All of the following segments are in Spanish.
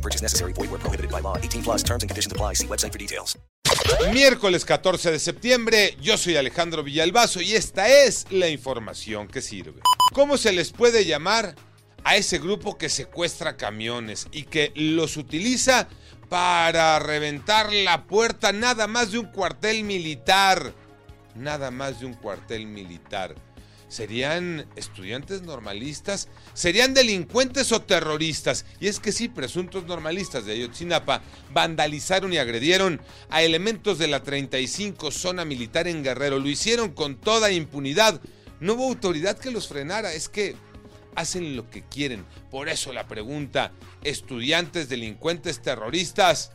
No purchase necessary. Void where prohibited by law. 18 plus terms and conditions apply. See website for details. Miércoles 14 de septiembre, yo soy Alejandro Villalbazo y esta es la información que sirve. ¿Cómo se les puede llamar a ese grupo que secuestra camiones y que los utiliza para reventar la puerta nada más de un cuartel militar? Nada más de un cuartel militar. ¿Serían estudiantes normalistas? ¿Serían delincuentes o terroristas? Y es que sí, presuntos normalistas de Ayotzinapa vandalizaron y agredieron a elementos de la 35 zona militar en Guerrero. Lo hicieron con toda impunidad. No hubo autoridad que los frenara. Es que hacen lo que quieren. Por eso la pregunta, ¿estudiantes, delincuentes, terroristas?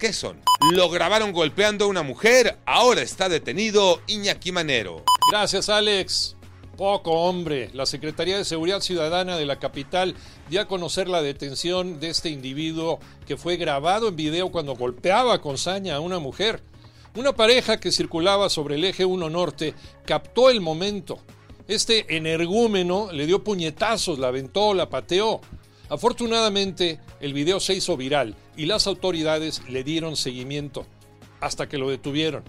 ¿Qué son? Lo grabaron golpeando a una mujer. Ahora está detenido Iñaki Manero. Gracias, Alex. Poco hombre. La Secretaría de Seguridad Ciudadana de la capital dio a conocer la detención de este individuo que fue grabado en video cuando golpeaba con saña a una mujer. Una pareja que circulaba sobre el eje 1 norte captó el momento. Este energúmeno le dio puñetazos, la aventó, la pateó. Afortunadamente, el video se hizo viral y las autoridades le dieron seguimiento hasta que lo detuvieron.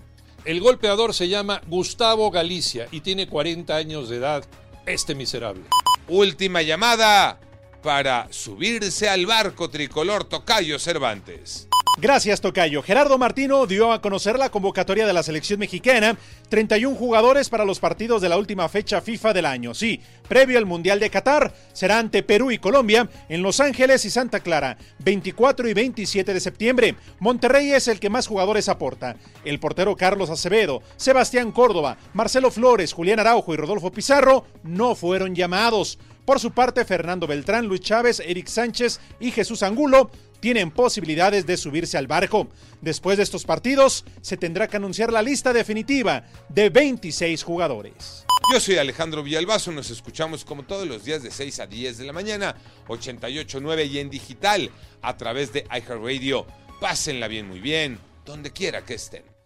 El golpeador se llama Gustavo Galicia y tiene 40 años de edad. Este miserable. Última llamada para subirse al barco tricolor Tocayo Cervantes. Gracias, Tocayo. Gerardo Martino dio a conocer la convocatoria de la selección mexicana. 31 jugadores para los partidos de la última fecha FIFA del año. Sí, previo al Mundial de Qatar, será ante Perú y Colombia en Los Ángeles y Santa Clara, 24 y 27 de septiembre. Monterrey es el que más jugadores aporta. El portero Carlos Acevedo, Sebastián Córdoba, Marcelo Flores, Julián Araujo y Rodolfo Pizarro no fueron llamados. Por su parte, Fernando Beltrán, Luis Chávez, Eric Sánchez y Jesús Angulo tienen posibilidades de subirse al barco. Después de estos partidos, se tendrá que anunciar la lista definitiva de 26 jugadores. Yo soy Alejandro Villalbazo, nos escuchamos como todos los días de 6 a 10 de la mañana, 88.9 y en digital a través de iHeartRadio. Pásenla bien, muy bien, donde quiera que estén.